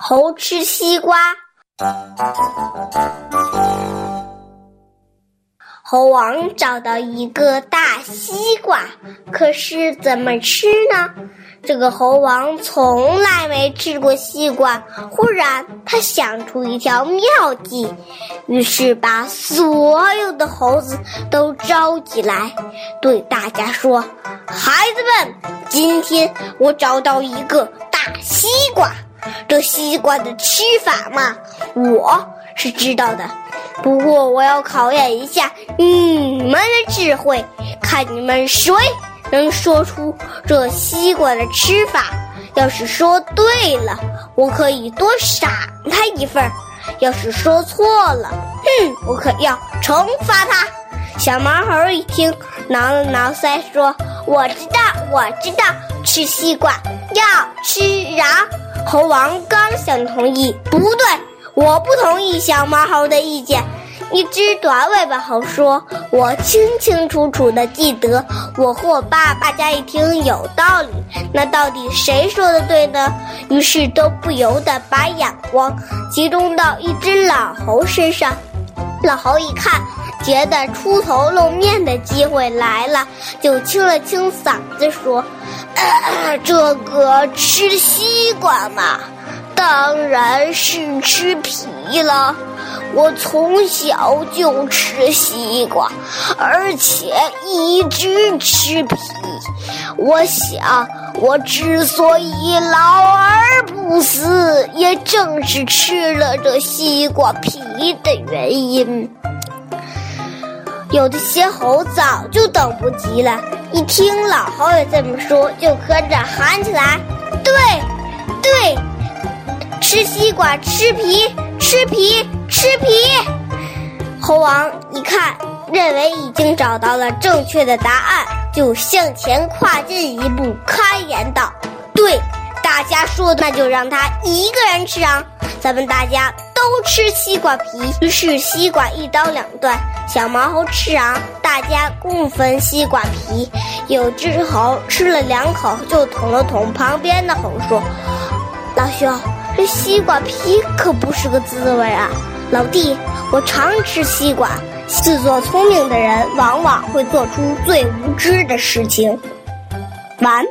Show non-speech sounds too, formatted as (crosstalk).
猴吃西瓜。猴王找到一个大西瓜，可是怎么吃呢？这个猴王从来没吃过西瓜。忽然，他想出一条妙计，于是把所有的猴子都召集来，对大家说：“孩子们，今天我找到一个大西瓜。这西瓜的吃法嘛，我是知道的。不过，我要考验一下你们的智慧，看你们谁。”能说出这西瓜的吃法，要是说对了，我可以多赏他一份；要是说错了，哼，我可要惩罚他。小毛猴一听，挠了挠腮，说：“我知道，我知道，吃西瓜要吃瓤。”猴王刚想同意，不对，我不同意小毛猴的意见。一只短尾巴猴说：“我清清楚楚的记得，我和我爸。”大家一听有道理，那到底谁说的对呢？于是都不由得把眼光集中到一只老猴身上。老猴一看，觉得出头露面的机会来了，就清了清嗓子说：“ (clears throat) 这个吃西瓜嘛，当然是吃皮了。”我从小就吃西瓜，而且一直吃皮。我想，我之所以老而不死，也正是吃了这西瓜皮的原因。有的些猴早就等不及了，一听老猴也这么说，就跟着喊起来：“对，对，吃西瓜，吃皮，吃皮。”吃皮，猴王一看，认为已经找到了正确的答案，就向前跨进一步，开言道：“对，大家说的，那就让他一个人吃啊！咱们大家吃西瓜皮。”于是西瓜一刀两断，小毛猴吃瓤，大家共分西瓜皮。有只猴吃了两口，就捅了捅旁边的猴，说：“老兄，这西瓜皮可不是个滋味啊！”老弟，我常吃西瓜。自作聪明的人，往往会做出最无知的事情。完。